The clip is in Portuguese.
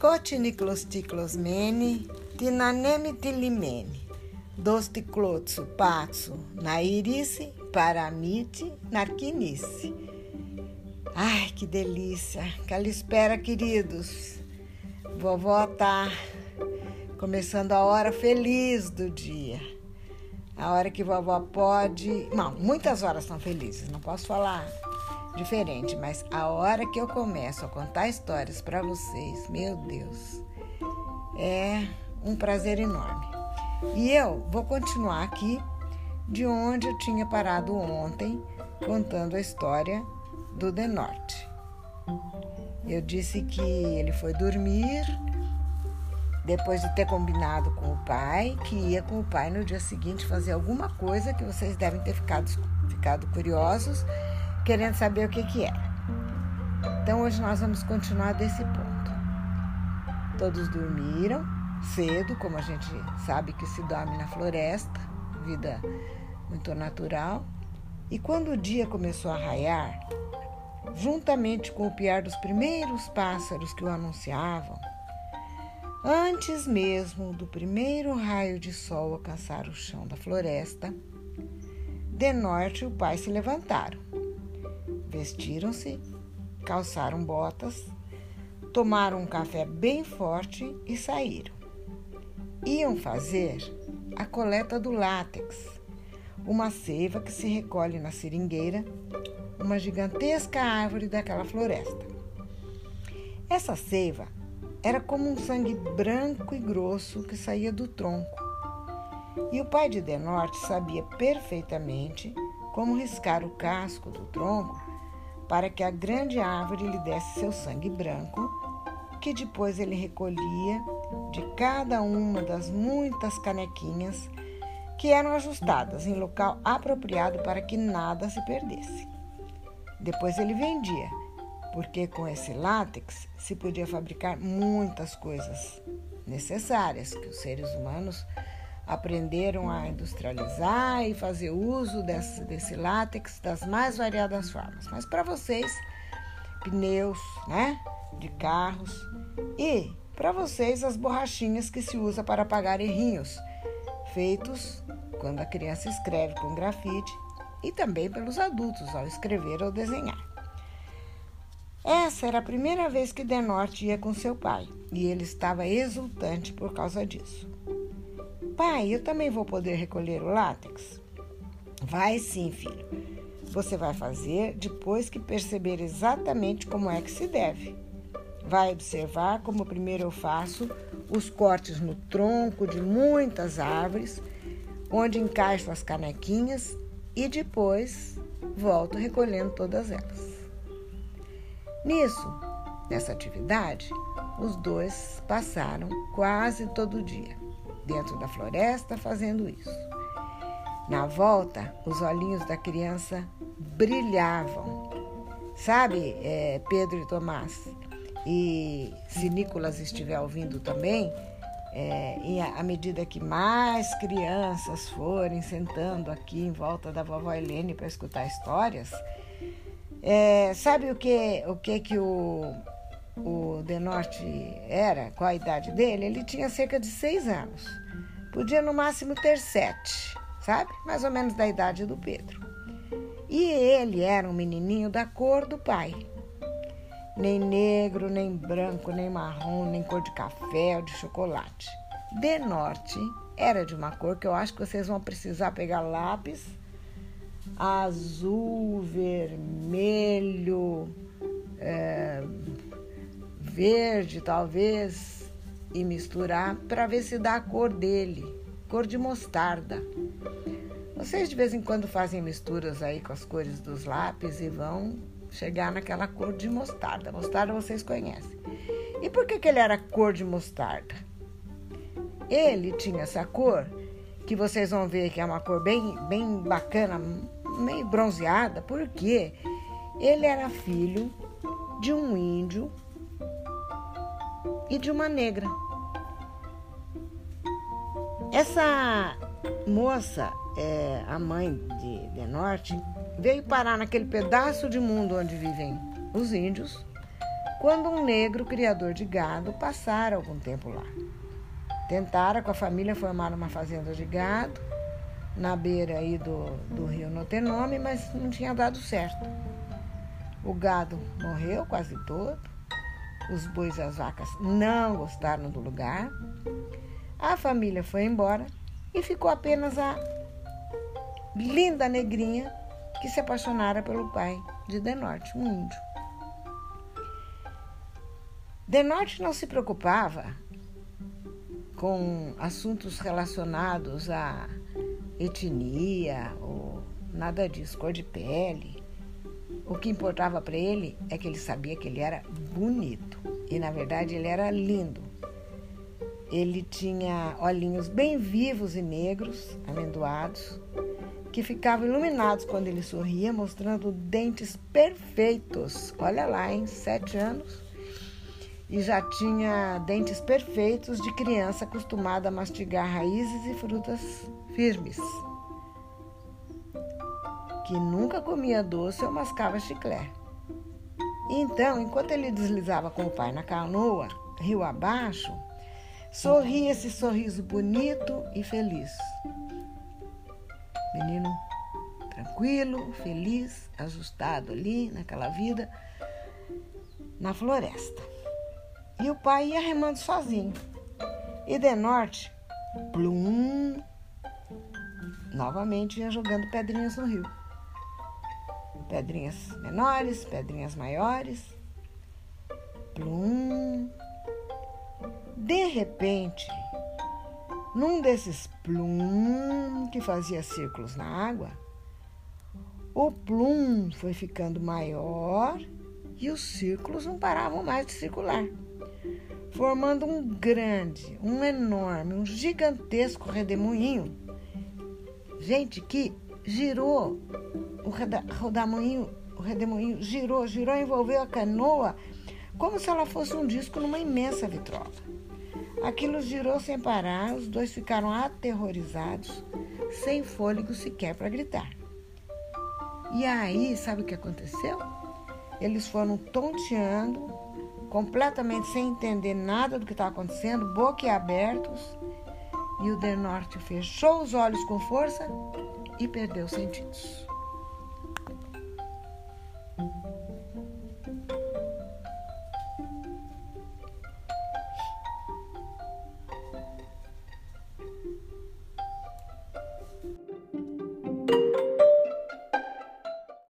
Cotiniclosticlosmene, tinaneme tilimene, dosticlotsu patsu, nairice, paramite, narquinice. Ai, que delícia! Aquela espera, queridos. Vovó tá começando a hora feliz do dia. A hora que vovó pode. Não, muitas horas são felizes, não posso falar diferente, mas a hora que eu começo a contar histórias para vocês, meu Deus, é um prazer enorme. E eu vou continuar aqui de onde eu tinha parado ontem, contando a história do The Norte. Eu disse que ele foi dormir depois de ter combinado com o pai que ia com o pai no dia seguinte fazer alguma coisa que vocês devem ter ficado, ficado curiosos, querendo saber o que, que era. Então hoje nós vamos continuar desse ponto. Todos dormiram cedo, como a gente sabe que se dorme na floresta, vida muito natural. E quando o dia começou a raiar, juntamente com o piar dos primeiros pássaros que o anunciavam, antes mesmo do primeiro raio de sol alcançar o chão da floresta, de norte o pai se levantaram. Vestiram-se, calçaram botas, tomaram um café bem forte e saíram. Iam fazer a coleta do látex, uma seiva que se recolhe na seringueira, uma gigantesca árvore daquela floresta. Essa seiva era como um sangue branco e grosso que saía do tronco. E o pai de Denorte sabia perfeitamente como riscar o casco do tronco para que a grande árvore lhe desse seu sangue branco, que depois ele recolhia de cada uma das muitas canequinhas que eram ajustadas em local apropriado para que nada se perdesse. Depois ele vendia, porque com esse látex se podia fabricar muitas coisas necessárias que os seres humanos aprenderam a industrializar e fazer uso desse, desse látex das mais variadas formas. Mas para vocês, pneus, né, de carros e para vocês as borrachinhas que se usa para apagar errinhos feitos quando a criança escreve com grafite e também pelos adultos ao escrever ou desenhar. Essa era a primeira vez que Denorte ia com seu pai e ele estava exultante por causa disso. Pai, eu também vou poder recolher o látex? Vai sim, filho. Você vai fazer depois que perceber exatamente como é que se deve. Vai observar como primeiro eu faço os cortes no tronco de muitas árvores, onde encaixo as canequinhas e depois volto recolhendo todas elas. Nisso, nessa atividade, os dois passaram quase todo o dia dentro da floresta fazendo isso. Na volta, os olhinhos da criança brilhavam. Sabe, é, Pedro e Tomás? E se Nicolas estiver ouvindo também, é, e à medida que mais crianças forem sentando aqui em volta da vovó Helene para escutar histórias, é, sabe o que o que, que o, o Denorte era? Qual a idade dele? Ele tinha cerca de seis anos. Podia no máximo ter sete, sabe? Mais ou menos da idade do Pedro. E ele era um menininho da cor do pai nem negro, nem branco, nem marrom, nem cor de café ou de chocolate. De norte era de uma cor que eu acho que vocês vão precisar pegar lápis azul, vermelho, verde talvez e misturar para ver se dá a cor dele, cor de mostarda. Vocês de vez em quando fazem misturas aí com as cores dos lápis e vão chegar naquela cor de mostarda. Mostarda vocês conhecem. E por que, que ele era cor de mostarda? Ele tinha essa cor, que vocês vão ver que é uma cor bem, bem bacana, meio bronzeada, porque ele era filho de um índio e de uma negra. Essa moça, é, a mãe de, de Norte, veio parar naquele pedaço de mundo onde vivem os índios quando um negro criador de gado passara algum tempo lá. Tentara com a família formar uma fazenda de gado na beira aí do, do rio Notenome, mas não tinha dado certo. O gado morreu quase todo, os bois e as vacas não gostaram do lugar, a família foi embora e ficou apenas a linda negrinha que se apaixonara pelo pai de Denorte, um índio. Denorte não se preocupava com assuntos relacionados à etnia ou nada disso, cor de pele. O que importava para ele é que ele sabia que ele era bonito e, na verdade, ele era lindo. Ele tinha olhinhos bem vivos e negros, amendoados, que ficavam iluminados quando ele sorria, mostrando dentes perfeitos. Olha lá, em sete anos. E já tinha dentes perfeitos de criança acostumada a mastigar raízes e frutas firmes. Que nunca comia doce ou mascava chiclete. Então, enquanto ele deslizava com o pai na canoa, rio abaixo, sorria esse sorriso bonito e feliz. Menino tranquilo, feliz, ajustado ali naquela vida, na floresta. E o pai ia remando sozinho. E de norte, plum, novamente ia jogando pedrinhas no rio. Pedrinhas menores, pedrinhas maiores. Plum. De repente, num desses plum que fazia círculos na água, o plum foi ficando maior e os círculos não paravam mais de circular, formando um grande, um enorme, um gigantesco redemoinho. Gente, que girou o redemoinho, o redemoinho girou, girou, envolveu a canoa como se ela fosse um disco numa imensa vitrola. Aquilo girou sem parar, os dois ficaram aterrorizados, sem fôlego sequer para gritar. E aí, sabe o que aconteceu? Eles foram tonteando, completamente sem entender nada do que estava acontecendo, boquiabertos, e o De Norte fechou os olhos com força e perdeu os sentidos.